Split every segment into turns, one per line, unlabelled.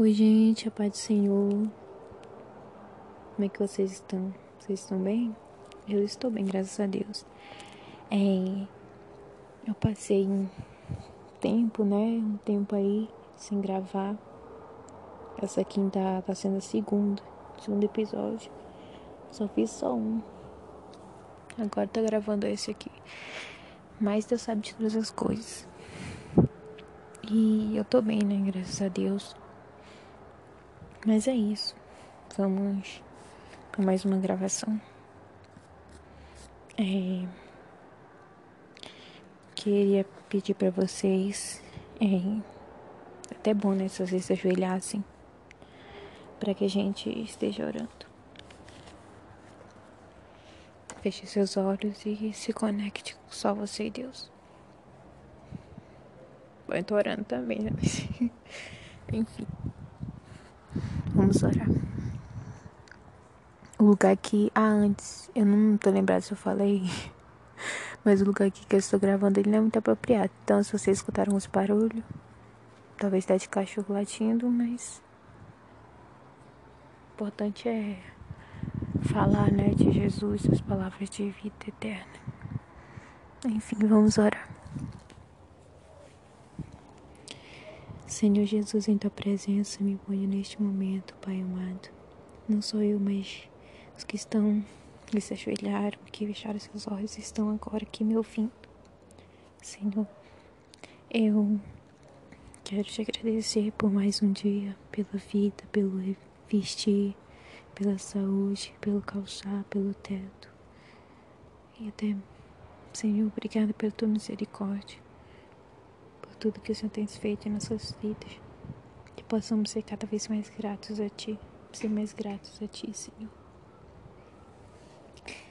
Oi, gente, a paz do Senhor. Como é que vocês estão? Vocês estão bem? Eu estou bem, graças a Deus. É, eu passei um tempo, né? Um tempo aí sem gravar. Essa quinta tá sendo a segunda, segundo episódio. Só fiz só um. Agora tô gravando esse aqui. Mas Deus sabe de todas as coisas. E eu tô bem, né? Graças a Deus. Mas é isso. Vamos para mais uma gravação. É... Queria pedir para vocês. É... Até bom, né? Se vocês se ajoelhassem. Para que a gente esteja orando. Feche seus olhos e se conecte com só você e Deus. Eu tô orando também, né? Enfim. Vamos orar. O lugar que ah, antes, eu não tô lembrado se eu falei, mas o lugar aqui que eu estou gravando ele não é muito apropriado. Então, se vocês escutaram uns barulhos, talvez tá de cachorro latindo, mas o importante é falar, né, de Jesus, as palavras de vida eterna. Enfim, vamos orar. Senhor Jesus, em tua presença, me ponho neste momento, Pai amado. Não sou eu, mas os que estão, que se ajoelharam, que fecharam seus olhos, estão agora aqui me ouvindo. Senhor, eu quero te agradecer por mais um dia, pela vida, pelo vestir, pela saúde, pelo calçar, pelo teto. E até, Senhor, obrigada pela tua misericórdia tudo que o Senhor tem feito em nossas vidas. Que possamos ser cada vez mais gratos a Ti, ser mais gratos a Ti, Senhor.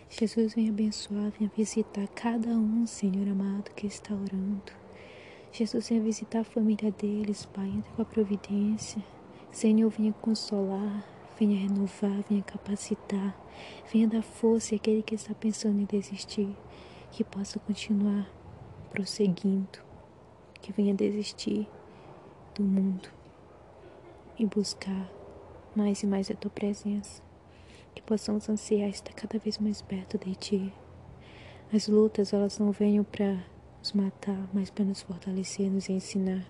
Jesus, vem abençoar, venha visitar cada um, Senhor amado, que está orando. Jesus, venha visitar a família deles, Pai, entre com a providência. Senhor, venha consolar, venha renovar, venha capacitar, venha dar força àquele que está pensando em desistir, que possa continuar prosseguindo que venha desistir do mundo e buscar mais e mais a tua presença, que possamos ansiar estar cada vez mais perto de ti. As lutas, elas não venham para nos matar, mas para nos fortalecer, nos ensinar.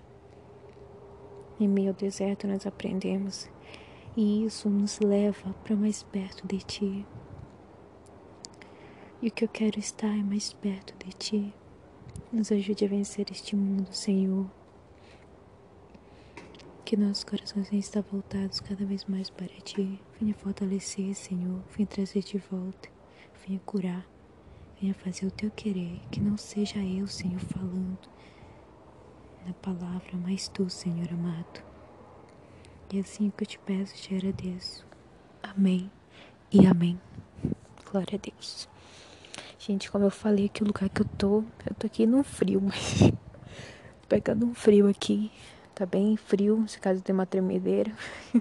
Em meio ao deserto nós aprendemos e isso nos leva para mais perto de ti. E o que eu quero estar é mais perto de ti. Nos ajude a vencer este mundo, Senhor. Que nossos corações estar voltados cada vez mais para Ti. Venha fortalecer, Senhor. Venha trazer de volta. Venha curar. Venha fazer o Teu querer. Que não seja eu, Senhor, falando na palavra, mas Tu, Senhor amado. E é assim que eu te peço, te agradeço. Amém e amém. Glória a Deus. Gente, como eu falei aqui, o lugar que eu tô, eu tô aqui no frio, mas tô pegando um frio aqui. Tá bem frio, se caso tem uma tremedeira.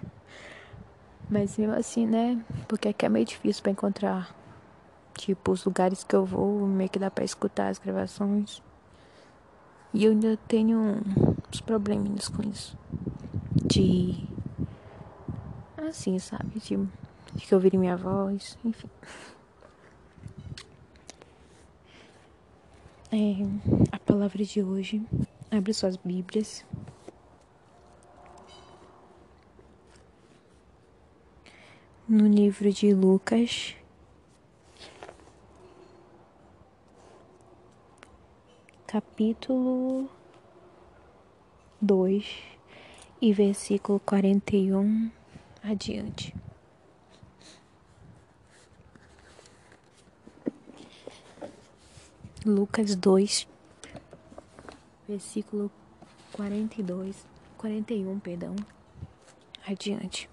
mas mesmo assim, né? Porque aqui é meio difícil para encontrar, tipo, os lugares que eu vou, meio que dá pra escutar as gravações. E eu ainda tenho uns probleminhas com isso. De. Assim, sabe? De, de que ouvirem minha voz, enfim. É, a palavra de hoje. Abre suas Bíblias. No livro de Lucas, capítulo 2 e versículo 41 adiante. Lucas 2, versículo 42, 41, perdão, adiante.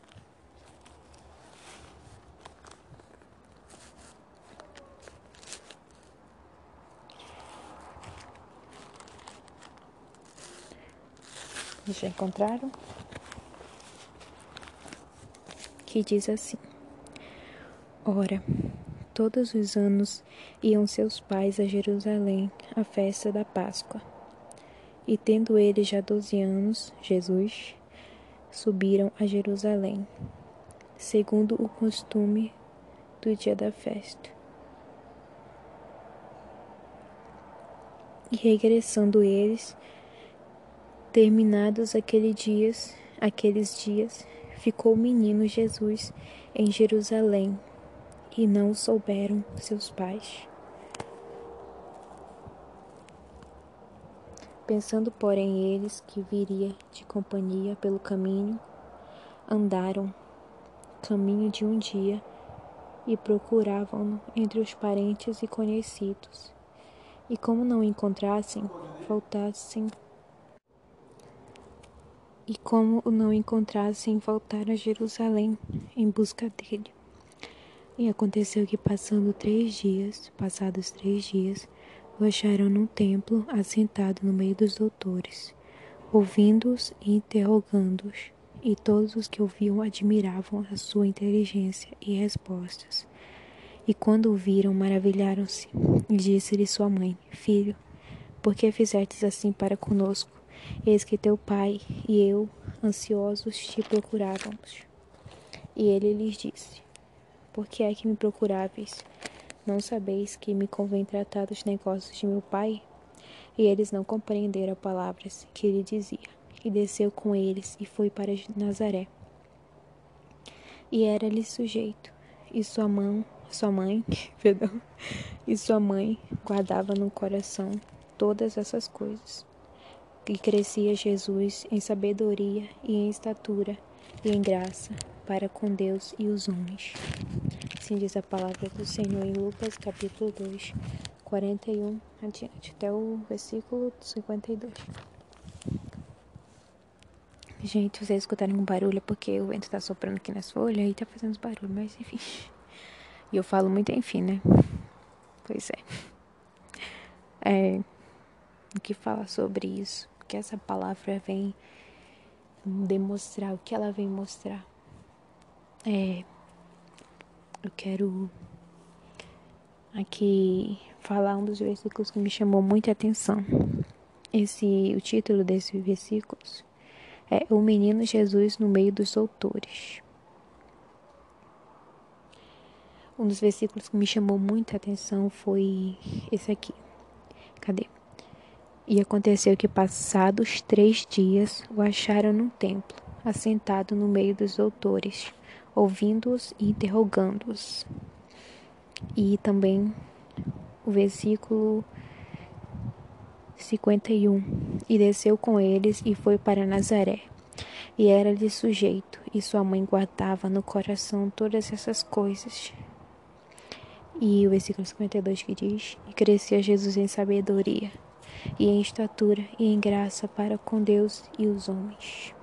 Já encontraram? Que diz assim: Ora, Todos os anos iam seus pais a Jerusalém à festa da Páscoa. E tendo ele já doze anos, Jesus subiram a Jerusalém, segundo o costume do dia da festa. E regressando eles, terminados aqueles dias, aqueles dias, ficou o menino Jesus em Jerusalém, e não souberam seus pais. Pensando, porém, eles que viria de companhia pelo caminho, andaram caminho de um dia e procuravam-no entre os parentes e conhecidos. E como não encontrassem, voltassem. E como o não encontrassem, voltaram a Jerusalém em busca dele. E aconteceu que, passando três dias, passados três dias, o acharam num templo, assentado no meio dos doutores, ouvindo-os e interrogando-os, e todos os que ouviam admiravam a sua inteligência e respostas. E quando o viram, maravilharam-se, e disse-lhe sua mãe: Filho, por que fizestes assim para conosco? Eis que teu pai e eu, ansiosos, te procurávamos. E ele lhes disse: Por que é que me procuráveis? Não sabeis que me convém tratar dos negócios de meu pai? E eles não compreenderam palavras que ele dizia. E desceu com eles e foi para Nazaré. E era-lhe sujeito, e sua mão, sua mãe, perdão, e sua mãe guardava no coração todas essas coisas. E crescia Jesus em sabedoria e em estatura e em graça para com Deus e os homens. Assim diz a palavra do Senhor em Lucas, capítulo 2, 41 adiante, até o versículo 52. Gente, vocês escutarem um barulho porque o vento tá soprando aqui nas folhas e tá fazendo barulho, mas enfim. E eu falo muito enfim, né? Pois é. É. O que falar sobre isso? Porque essa palavra vem demonstrar o que ela vem mostrar. É eu quero aqui falar um dos versículos que me chamou muita atenção. Esse, o título desses versículos é O Menino Jesus no meio dos doutores. Um dos versículos que me chamou muita atenção foi esse aqui. Cadê? E aconteceu que, passados três dias, o acharam no templo, assentado no meio dos doutores ouvindo-os e interrogando-os. E também o versículo 51. E desceu com eles e foi para Nazaré. E era-lhe sujeito, e sua mãe guardava no coração todas essas coisas. E o versículo 52 que diz: E crescia Jesus em sabedoria, e em estatura, e em graça para com Deus e os homens.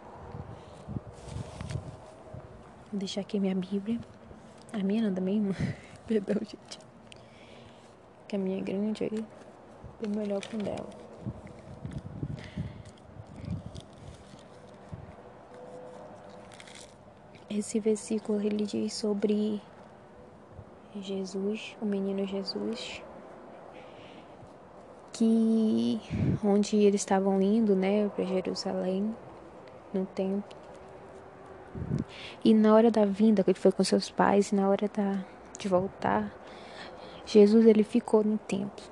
Vou deixar aqui minha Bíblia. A minha não, da minha irmã. Perdão, gente. Que a minha é grande aí. Bem melhor com dela. Esse versículo ele diz sobre Jesus, o menino Jesus, que onde eles estavam indo, né, para Jerusalém, no templo, e na hora da vinda, que ele foi com seus pais, e na hora da, de voltar, Jesus ele ficou no templo.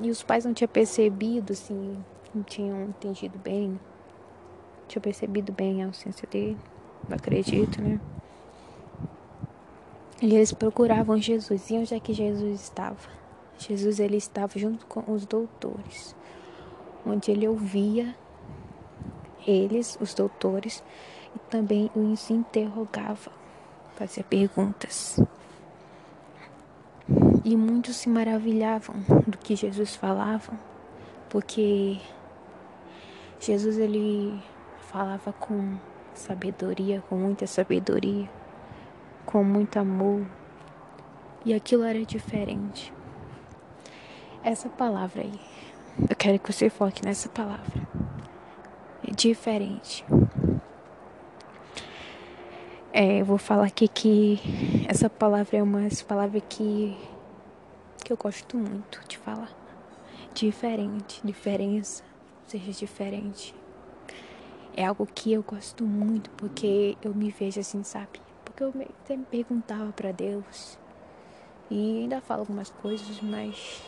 E os pais não tinham percebido, assim, não tinham entendido bem, não tinham percebido bem a ausência dele, não acredito, né? E eles procuravam Jesus. E onde é que Jesus estava? Jesus ele estava junto com os doutores, onde ele ouvia eles, os doutores, também os interrogava, fazia perguntas. E muitos se maravilhavam do que Jesus falava, porque Jesus ele falava com sabedoria, com muita sabedoria, com muito amor, e aquilo era diferente. Essa palavra aí, eu quero que você foque nessa palavra. É diferente. É, eu vou falar aqui que essa palavra é uma palavra que, que eu gosto muito de falar. Diferente, diferença, seja diferente. é algo que eu gosto muito, porque eu me vejo assim, sabe? Porque eu sempre perguntava para Deus e ainda falo algumas coisas, mas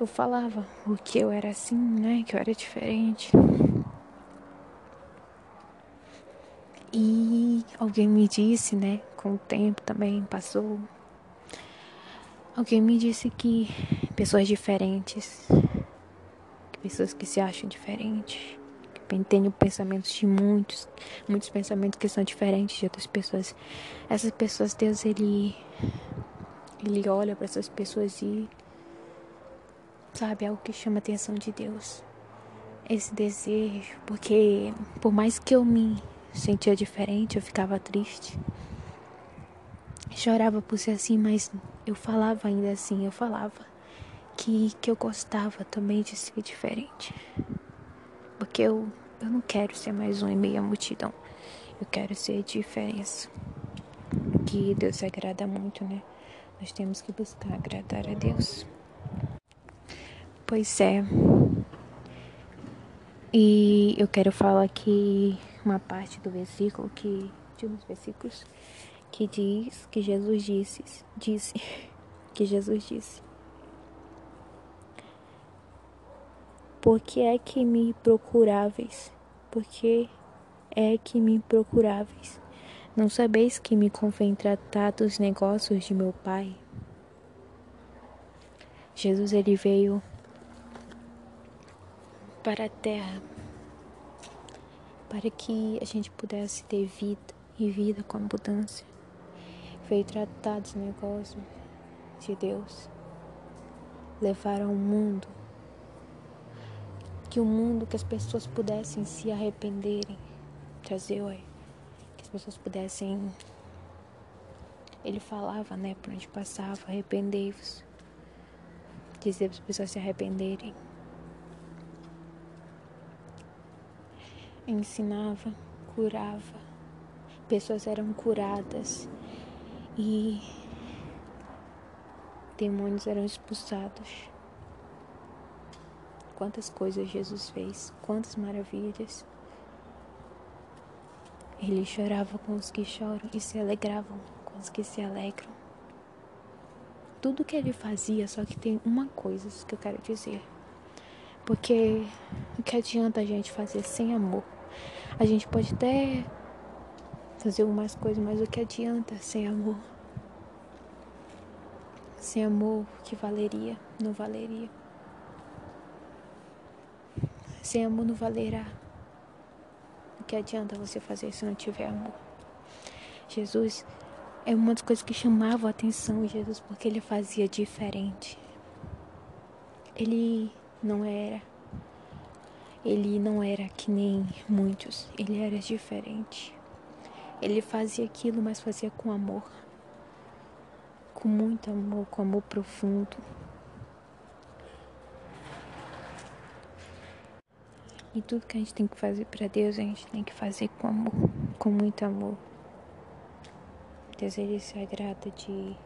eu falava o que eu era assim, né? Que eu era diferente. E alguém me disse, né? Com o tempo também passou. Alguém me disse que pessoas diferentes, pessoas que se acham diferentes, que têm pensamentos de muitos, muitos pensamentos que são diferentes de outras pessoas. Essas pessoas, Deus, ele, ele olha para essas pessoas e sabe, é algo que chama a atenção de Deus. Esse desejo, porque por mais que eu me sentia diferente, eu ficava triste. Chorava por ser assim, mas eu falava ainda assim, eu falava que, que eu gostava também de ser diferente. Porque eu, eu não quero ser mais um em meio à multidão. Eu quero ser diferença. Que Deus agrada muito, né? Nós temos que buscar agradar a Deus. Pois é. E eu quero falar aqui uma parte do versículo que de dos versículos que diz que Jesus disse, disse que Jesus disse. Por que é que me procuráveis? Por que é que me procuráveis? Não sabeis que me convém tratar dos negócios de meu Pai? Jesus ele veio para a terra, para que a gente pudesse ter vida e vida com abundância. Veio tratar dos negócios de Deus, levar ao mundo, que o mundo, que as pessoas pudessem se arrependerem, trazer, oi, que as pessoas pudessem. Ele falava, né, por onde passava, arrependei-vos. Dizia para as pessoas se arrependerem. Ensinava, curava, pessoas eram curadas e demônios eram expulsados. Quantas coisas Jesus fez, quantas maravilhas. Ele chorava com os que choram e se alegravam com os que se alegram. Tudo que ele fazia, só que tem uma coisa que eu quero dizer. Porque o que adianta a gente fazer sem amor? A gente pode até fazer algumas coisas, mas o que adianta sem amor? Sem amor, que valeria? Não valeria. Sem amor não valerá. O que adianta você fazer se não tiver amor? Jesus é uma das coisas que chamava a atenção Jesus porque ele fazia diferente. Ele não era ele não era que nem muitos, ele era diferente. Ele fazia aquilo, mas fazia com amor. Com muito amor, com amor profundo. E tudo que a gente tem que fazer para Deus, a gente tem que fazer com amor, com muito amor. Deus ele se agrada de,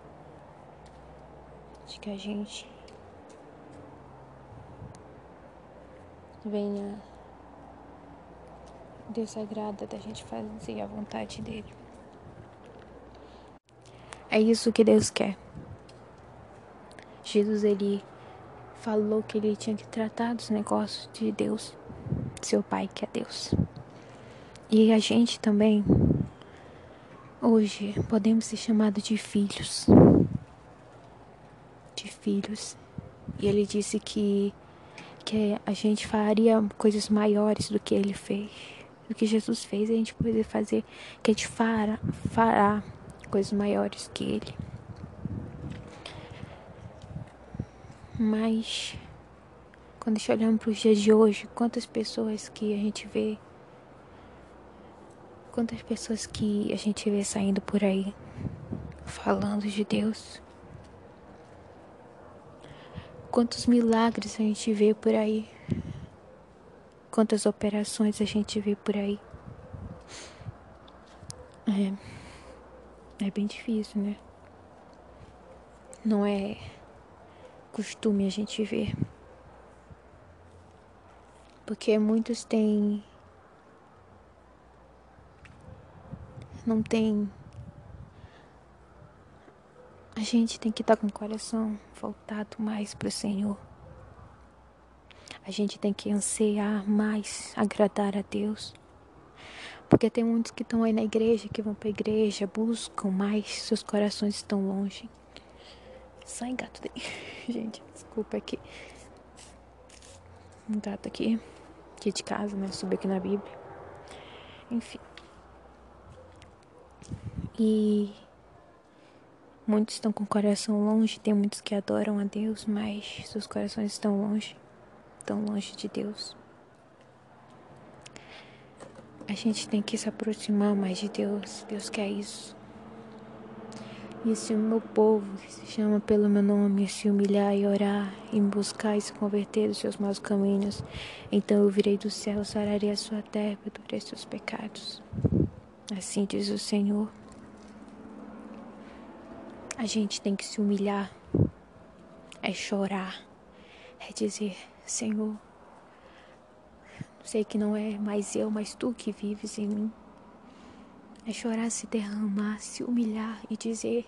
de que a gente venha Deus agrada da gente fazer a vontade dele. É isso que Deus quer. Jesus ele falou que ele tinha que tratar dos negócios de Deus, seu pai que é Deus. E a gente também hoje podemos ser chamados de filhos. De filhos. E ele disse que que a gente faria coisas maiores do que ele fez, do que Jesus fez, a gente poderia fazer, que a gente fará, fará coisas maiores que ele. Mas quando a gente olhamos para os dias de hoje, quantas pessoas que a gente vê, quantas pessoas que a gente vê saindo por aí falando de Deus, Quantos milagres a gente vê por aí. Quantas operações a gente vê por aí. É, é bem difícil, né? Não é costume a gente ver. Porque muitos têm. Não tem a gente tem que estar com o coração voltado mais para o Senhor. A gente tem que ansiar mais agradar a Deus. Porque tem muitos que estão aí na igreja, que vão para a igreja, buscam, mas seus corações estão longe. Sai gato daí. Gente, desculpa aqui. Um gato aqui. Aqui de casa, né? Subi aqui na Bíblia. Enfim. E muitos estão com o coração longe, tem muitos que adoram a Deus, mas seus corações estão longe, estão longe de Deus. A gente tem que se aproximar mais de Deus. Deus quer isso. E se o meu povo, que se chama pelo meu nome, se humilhar e orar, e buscar e se converter dos seus maus caminhos, então eu virei do céu, sararei a sua terra, perdoarei seus pecados. Assim diz o Senhor. A gente tem que se humilhar, é chorar, é dizer: Senhor, sei que não é mais eu, mas tu que vives em mim. É chorar, se derramar, se humilhar e dizer: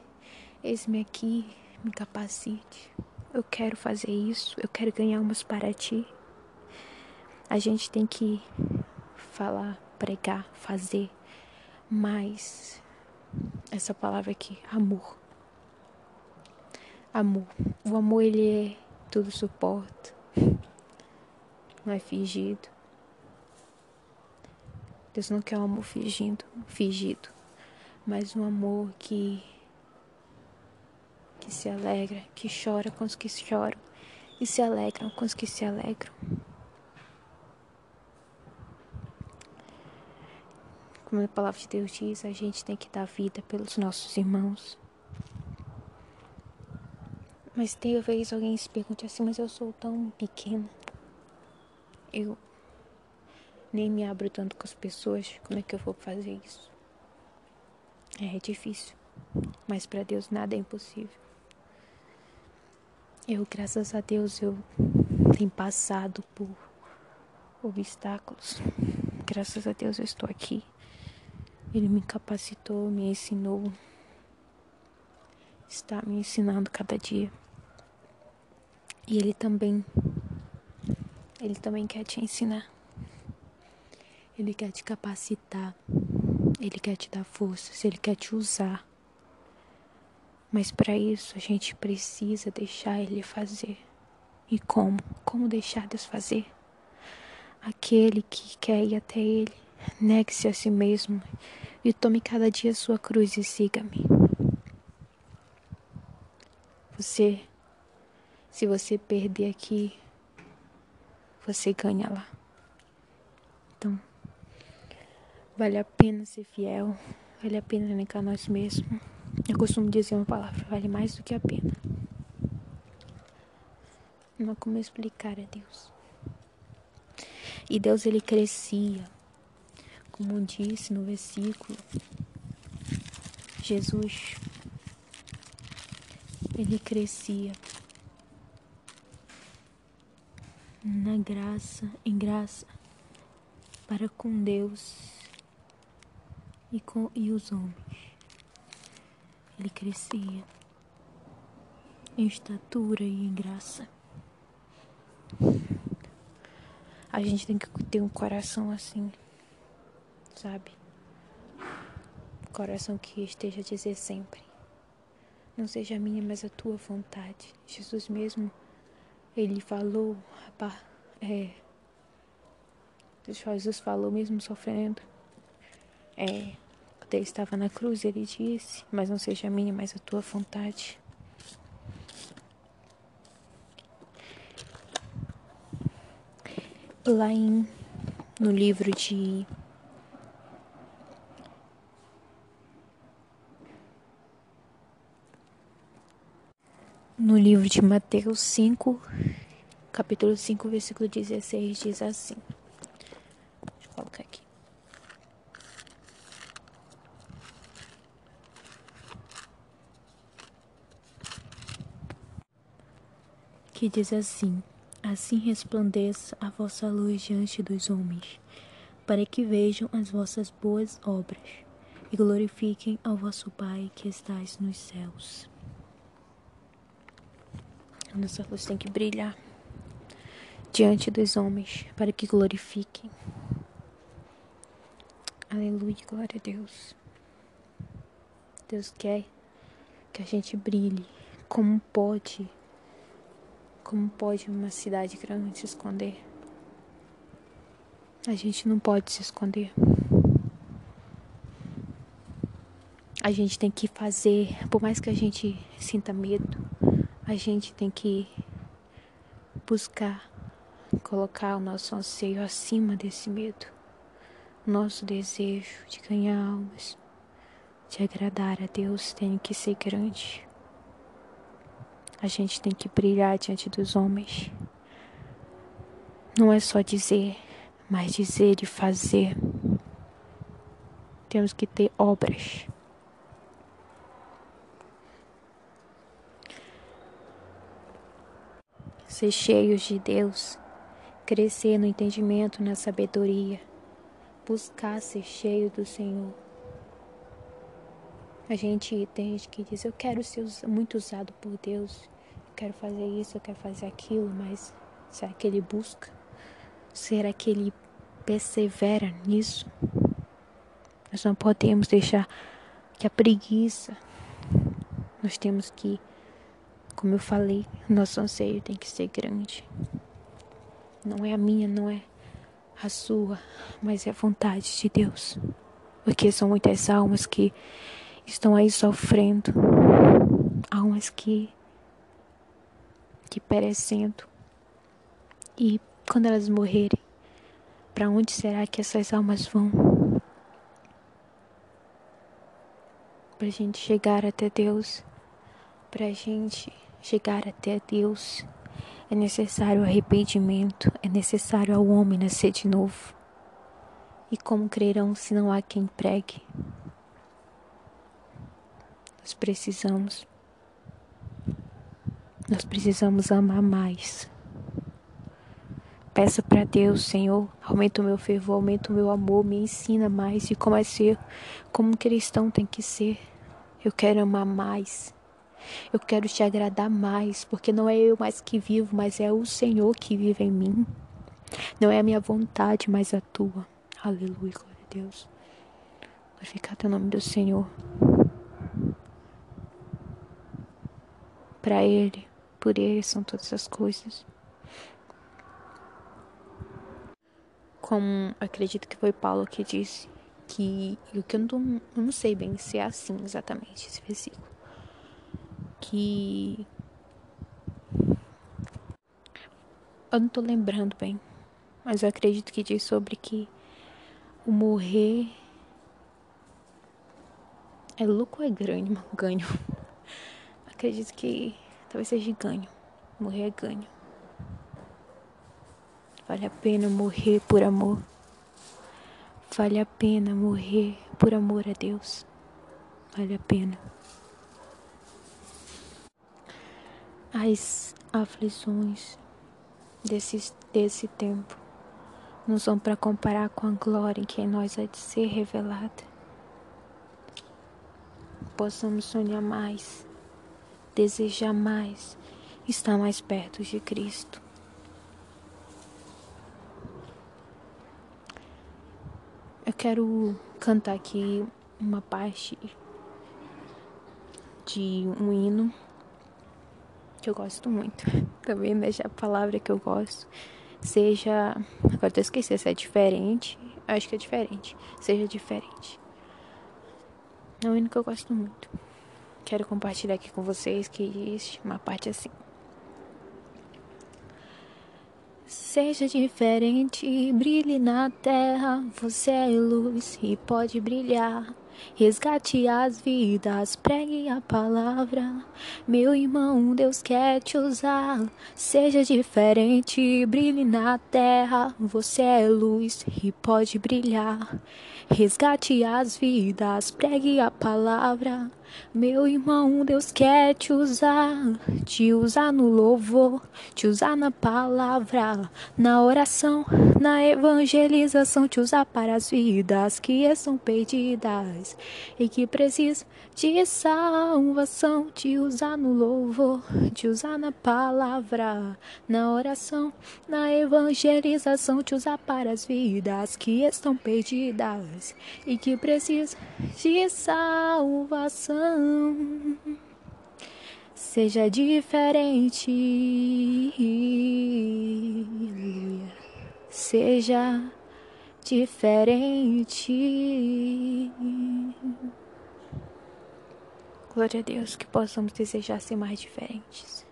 Eis-me aqui, me capacite. Eu quero fazer isso, eu quero ganhar umas para ti. A gente tem que falar, pregar, fazer mais essa palavra aqui, amor. Amor. O amor ele é tudo suporta. Não é fingido. Deus não quer um amor fingindo, fingido, mas um amor que que se alegra, que chora com os que choram e se alegram com os que se alegram. Como a palavra de Deus diz, a gente tem que dar vida pelos nossos irmãos. Mas tem vez alguém se pergunte assim, mas eu sou tão pequena. Eu nem me abro tanto com as pessoas, como é que eu vou fazer isso? É, é difícil, mas para Deus nada é impossível. Eu, graças a Deus, eu tenho passado por obstáculos. Graças a Deus eu estou aqui. Ele me capacitou, me ensinou. Está me ensinando cada dia. E ele também ele também quer te ensinar. Ele quer te capacitar. Ele quer te dar forças, ele quer te usar. Mas para isso a gente precisa deixar Ele fazer. E como? Como deixar Deus fazer? Aquele que quer ir até Ele, negue-se a si mesmo e tome cada dia sua cruz e siga-me. Você, se você perder aqui, você ganha lá. Então, vale a pena ser fiel, vale a pena negar nós mesmos. Eu costumo dizer uma palavra, vale mais do que a pena. Não há como explicar a Deus. E Deus ele crescia, como disse no versículo, Jesus, ele crescia na graça, em graça, para com Deus e com e os homens ele crescia em estatura e em graça. A gente tem que ter um coração assim, sabe? coração que esteja a dizer sempre: Não seja a minha, mas a tua vontade. Jesus mesmo, ele falou, é, Jesus falou mesmo sofrendo. É, quando ele estava na cruz, ele disse: Mas não seja a minha, mas a tua vontade. Lá em, no livro de no livro de Mateus 5, capítulo 5, versículo 16, diz assim: que diz assim: Assim resplandeça a vossa luz diante dos homens, para que vejam as vossas boas obras e glorifiquem ao vosso Pai que estais nos céus. Nossa luz tem que brilhar diante dos homens para que glorifiquem. Aleluia, glória a Deus. Deus quer que a gente brilhe. Como pode? Como pode uma cidade grande se esconder? A gente não pode se esconder. A gente tem que fazer, por mais que a gente sinta medo, a gente tem que buscar colocar o nosso anseio acima desse medo, nosso desejo de ganhar almas, de agradar a Deus tem que ser grande. A gente tem que brilhar diante dos homens. Não é só dizer, mas dizer e fazer. Temos que ter obras. Ser cheios de Deus crescer no entendimento, na sabedoria, buscar ser cheio do Senhor. A gente tem gente que diz: Eu quero ser muito usado por Deus, eu quero fazer isso, eu quero fazer aquilo, mas será que ele busca? Será que ele persevera nisso? Nós não podemos deixar que a preguiça, nós temos que, como eu falei, nosso anseio tem que ser grande. Não é a minha, não é a sua, mas é a vontade de Deus. Porque são muitas almas que estão aí sofrendo, almas que que perecendo. E quando elas morrerem, para onde será que essas almas vão? Para a gente chegar até Deus, para a gente chegar até Deus é necessário arrependimento, é necessário ao homem nascer de novo. E como crerão se não há quem pregue? Nós precisamos. Nós precisamos amar mais. Peça para Deus, Senhor, aumenta o meu fervor, aumenta o meu amor, me ensina mais de como é ser, como um cristão tem que ser. Eu quero amar mais. Eu quero te agradar mais, porque não é eu mais que vivo, mas é o Senhor que vive em mim. Não é a minha vontade, mas a tua. Aleluia, glória a Deus. Glorificado é o nome do Senhor. Para Ele, por Ele são todas as coisas. Como acredito que foi Paulo que disse que o que eu não, eu não sei bem se é assim exatamente esse versículo que eu não tô lembrando bem, mas eu acredito que diz sobre que o morrer é lucro ou é ganho? Ganho. Acredito que talvez seja ganho. Morrer é ganho. Vale a pena morrer por amor. Vale a pena morrer por amor a Deus. Vale a pena. As aflições desse, desse tempo não são para comparar com a glória que em nós há de ser revelada. Possamos sonhar mais, desejar mais, estar mais perto de Cristo. Eu quero cantar aqui uma parte de um hino que eu gosto muito. Também deixa a palavra que eu gosto. Seja. Agora eu esqueci se é diferente. Acho que é diferente. Seja diferente. É o único que eu gosto muito. Quero compartilhar aqui com vocês que existe uma parte assim. Seja diferente, brilhe na terra. Você é luz e pode brilhar. Resgate as vidas, pregue a palavra. Meu irmão, Deus quer te usar. Seja diferente, brilhe na terra. Você é luz e pode brilhar. Resgate as vidas, pregue a palavra. Meu irmão, Deus quer te usar, te usar no louvor, te usar na palavra, na oração, na evangelização, te usar para as vidas que estão perdidas e que precisam de salvação, te usar no louvor, te usar na palavra, na oração, na evangelização, te usar para as vidas que estão perdidas e que precisam de salvação. Seja diferente, seja diferente. Glória a Deus que possamos desejar ser mais diferentes.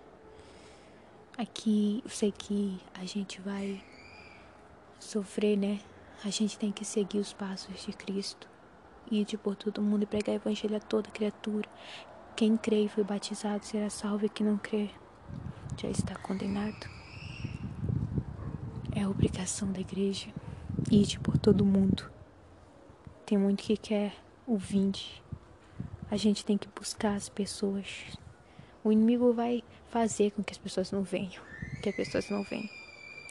Aqui eu sei que a gente vai sofrer, né? A gente tem que seguir os passos de Cristo. Ir por todo mundo e pregar o evangelho a toda criatura. Quem crê e foi batizado será salvo e quem não crê já está condenado. É a obrigação da igreja ir por todo mundo. Tem muito que quer o vinde. A gente tem que buscar as pessoas. O inimigo vai fazer com que as pessoas não venham, que as pessoas não venham.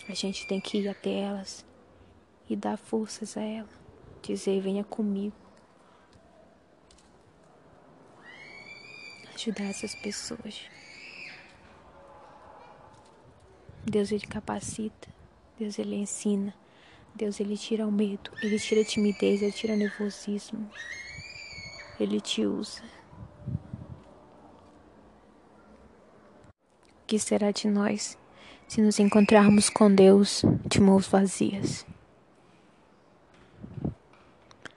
A gente tem que ir até elas e dar forças a ela. Dizer, venha comigo. Ajudar essas pessoas. Deus ele capacita, Deus ele ensina, Deus ele tira o medo, ele tira a timidez, ele tira o nervosismo. Ele te usa. O que será de nós se nos encontrarmos com Deus de mãos vazias?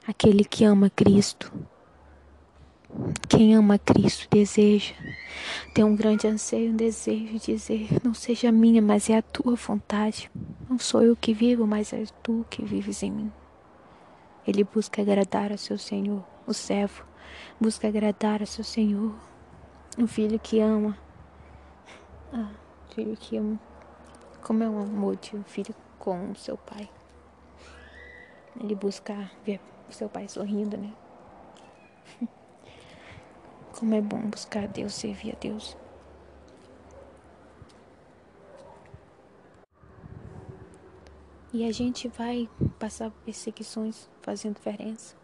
aquele que ama Cristo. Quem ama Cristo deseja, tem um grande anseio, um desejo de dizer: Não seja minha, mas é a tua vontade. Não sou eu que vivo, mas és tu que vives em mim. Ele busca agradar a seu Senhor, o servo, busca agradar a seu Senhor, o filho que ama. Ah, filho que ama. Como é o amor de um filho com o seu pai. Ele busca ver seu pai sorrindo, né? Como é bom buscar a Deus, servir a Deus. E a gente vai passar por perseguições fazendo diferença.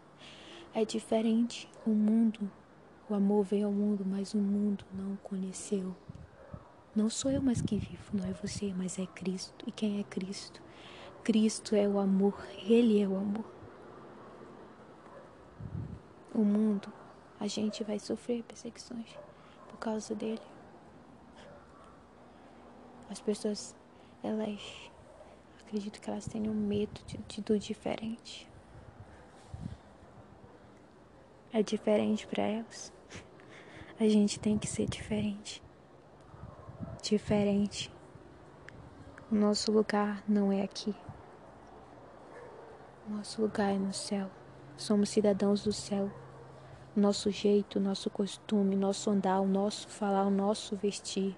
É diferente. O mundo, o amor veio ao mundo, mas o mundo não o conheceu. Não sou eu mais que vivo, não é você, mas é Cristo. E quem é Cristo? Cristo é o amor, Ele é o amor o mundo, a gente vai sofrer perseguições por causa dele. As pessoas, elas acredito que elas tenham medo de, de do diferente. É diferente para elas. A gente tem que ser diferente. Diferente. O nosso lugar não é aqui. Nosso lugar é no céu. Somos cidadãos do céu nosso jeito, nosso costume, nosso andar, o nosso falar, o nosso vestir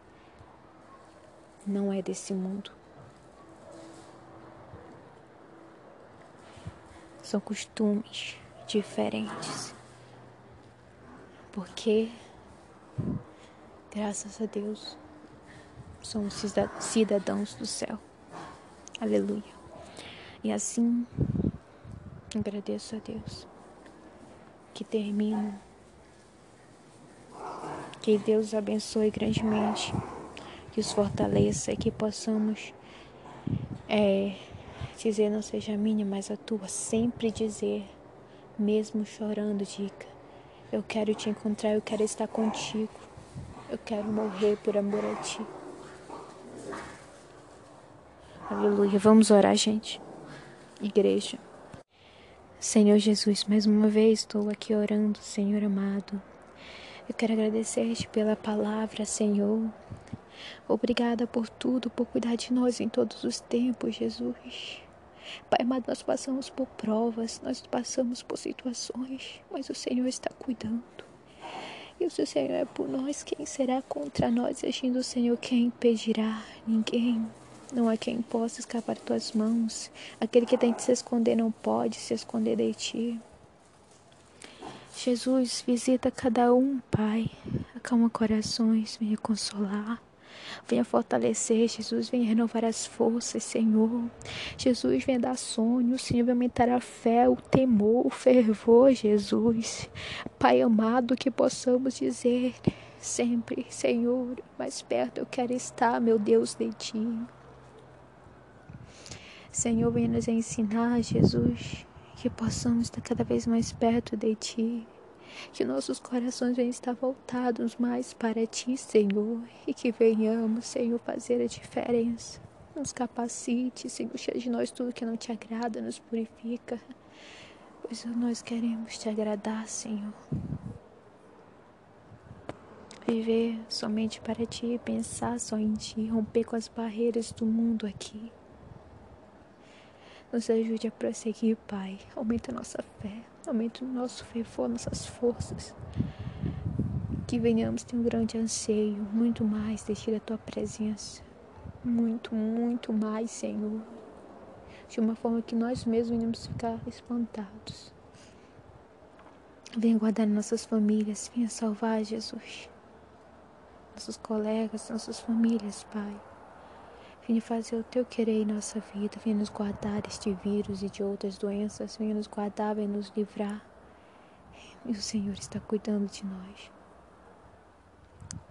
não é desse mundo. São costumes diferentes. Porque, graças a Deus, somos cidadãos do céu. Aleluia. E assim, agradeço a Deus que termino. Que Deus abençoe grandemente, que os fortaleça e que possamos é, dizer não seja a minha, mas a tua. Sempre dizer, mesmo chorando, dica. Eu quero te encontrar, eu quero estar contigo. Eu quero morrer por amor a ti. Aleluia. Vamos orar, gente. Igreja. Senhor Jesus, mais uma vez estou aqui orando, Senhor amado. Eu quero agradecer-te pela palavra, Senhor. Obrigada por tudo, por cuidar de nós em todos os tempos, Jesus. Pai amado, nós passamos por provas, nós passamos por situações, mas o Senhor está cuidando. E se o Senhor é por nós, quem será contra nós? Agindo o Senhor, quem impedirá? Ninguém. Não há quem possa escapar de tuas mãos. Aquele que que se esconder não pode se esconder de ti. Jesus, visita cada um, Pai. Acalma corações, venha consolar. Venha fortalecer, Jesus, venha renovar as forças, Senhor. Jesus, venha dar sonhos, Senhor, venha aumentar a fé, o temor, o fervor, Jesus. Pai amado, que possamos dizer sempre, Senhor, mais perto eu quero estar, meu Deus, de Ti. Senhor, venha nos ensinar, Jesus, que possamos estar cada vez mais perto de Ti. Que nossos corações venham estar voltados mais para Ti, Senhor, e que venhamos, Senhor, fazer a diferença. Nos capacite, Senhor, cheia de nós tudo que não te agrada, nos purifica, pois nós queremos te agradar, Senhor. Viver somente para Ti, pensar só em Ti, romper com as barreiras do mundo aqui. Nos ajude a prosseguir, Pai. Aumenta nossa fé, aumenta o nosso fervor, nossas forças. Que venhamos ter um grande anseio, muito mais deixar a Tua presença. Muito, muito mais, Senhor. De uma forma que nós mesmos venhamos ficar espantados. Venha guardar nossas famílias, venha salvar, Jesus. Nossos colegas, nossas famílias, Pai. Venha fazer o teu querer em nossa vida. Venha nos guardar deste vírus e de outras doenças. Venha nos guardar, venha nos livrar. E o Senhor está cuidando de nós.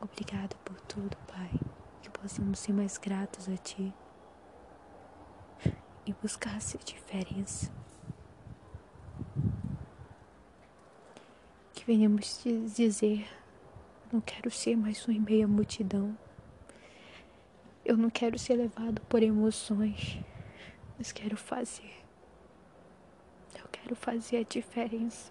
Obrigada por tudo, Pai. Que possamos ser mais gratos a Ti e buscar ser diferença. Que venhamos dizer: não quero ser mais um em meio à multidão. Eu não quero ser levado por emoções, mas quero fazer. Eu quero fazer a diferença.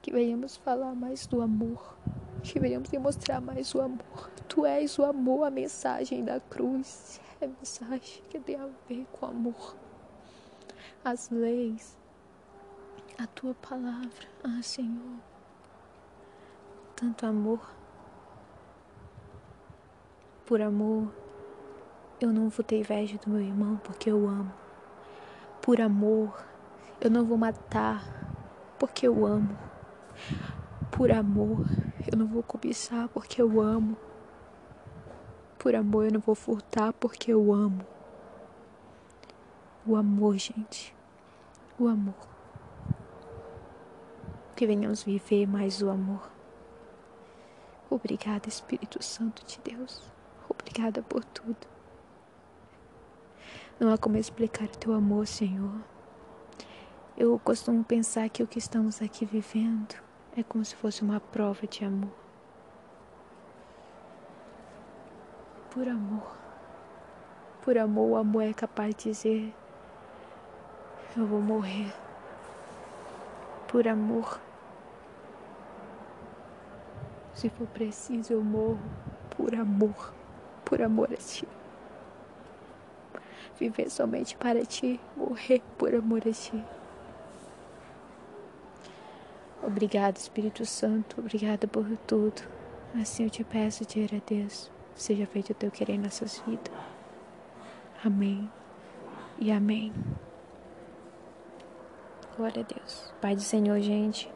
Que venhamos falar mais do amor. Que venhamos demonstrar mais o amor. Tu és o amor, a mensagem da cruz. É a mensagem que tem a ver com amor. As leis, a tua palavra. Ah, Senhor. Tanto amor por amor, eu não vou ter inveja do meu irmão porque eu amo. Por amor, eu não vou matar porque eu amo. Por amor, eu não vou cobiçar porque eu amo. Por amor, eu não vou furtar porque eu amo. O amor, gente. O amor. Que venhamos viver mais o amor. Obrigada, Espírito Santo de Deus. Obrigada por tudo. Não há como explicar o teu amor, Senhor. Eu costumo pensar que o que estamos aqui vivendo é como se fosse uma prova de amor. Por amor. Por amor, o amor é capaz de dizer: Eu vou morrer. Por amor. Se for preciso, eu morro. Por amor por amor a ti. Viver somente para ti, morrer por amor a ti. Obrigado, Espírito Santo, obrigada por tudo. Assim eu te peço, te agradeço. Seja feito o teu querer em nossas vidas. Amém e amém. Glória a Deus. Pai do Senhor, gente.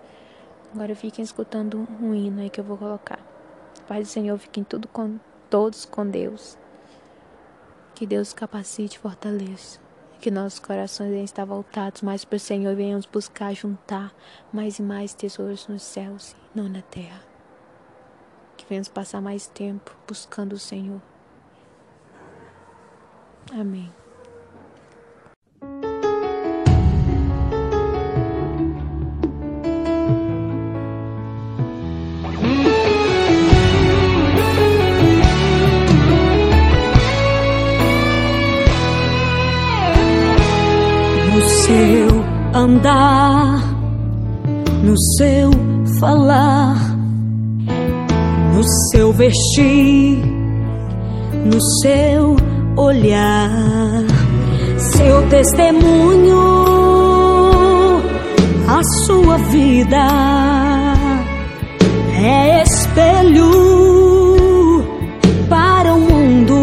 Agora fiquem escutando um hino aí que eu vou colocar. Pai do Senhor, fiquem tudo com todos com Deus. Que Deus capacite e fortaleça. Que nossos corações venham estar voltados mais para o Senhor e venhamos buscar juntar mais e mais tesouros nos céus e não na terra. Que venhamos passar mais tempo buscando o Senhor. Amém.
Andar, no seu falar, no seu vestir, no seu olhar, seu testemunho, a sua vida é espelho para o mundo.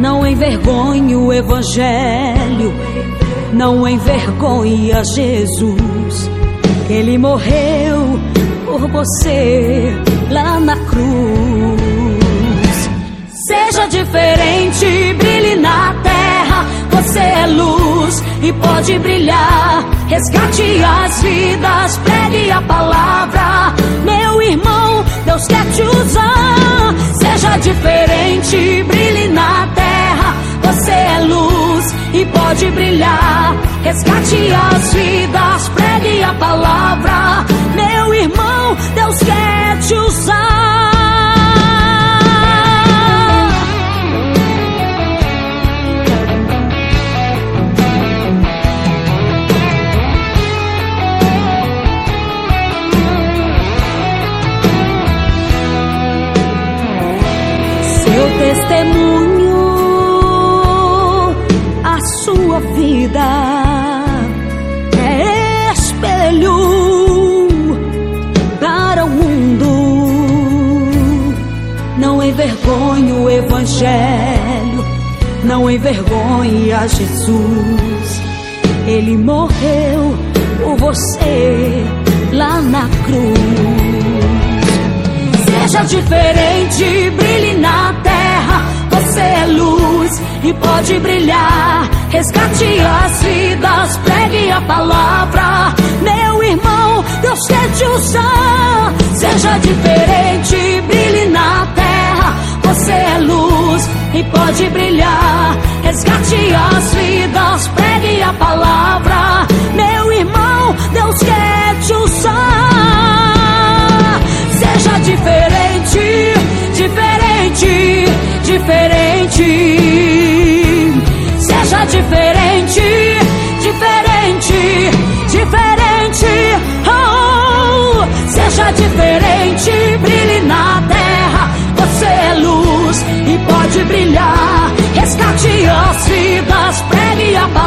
Não envergonhe o Evangelho não envergonhe a Jesus. Ele morreu por você lá na cruz. Seja diferente, brilhe na terra. Você é luz e pode brilhar. Resgate as vidas, pregue a palavra. Meu irmão, Deus quer te usar. Seja diferente, brilhe na terra. Você é luz e pode brilhar. Resgate as vidas, pregue a palavra. Meu irmão, Deus quer te usar. Seu testemunho, envergonhe o Evangelho, não envergonhe a Jesus. Ele morreu por você lá na cruz. Seja diferente, brilhe na terra. Você é luz e pode brilhar. Resgate as vidas, pregue a palavra. Meu irmão, Deus quer te usar. Seja diferente, brilhe na terra. Você é luz e pode brilhar. Resgate as vidas, pregue a palavra. Meu irmão, Deus quer te usar. Seja diferente, diferente, diferente. Seja diferente, diferente, diferente. Oh, seja diferente,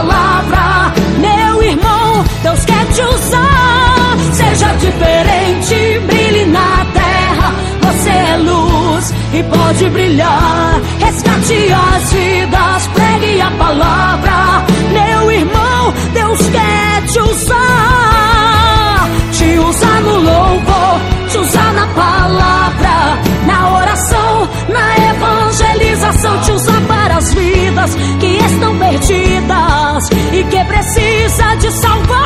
palavra. Meu irmão, Deus quer te usar. Seja diferente, brilhe na terra. Você é luz e pode brilhar. Resgate as vidas, pregue a palavra. Meu irmão, Deus quer te usar. Te usar no louvor, te usar na palavra, na oração, na evangelização. Te usar para as vidas que e que precisa de salvação.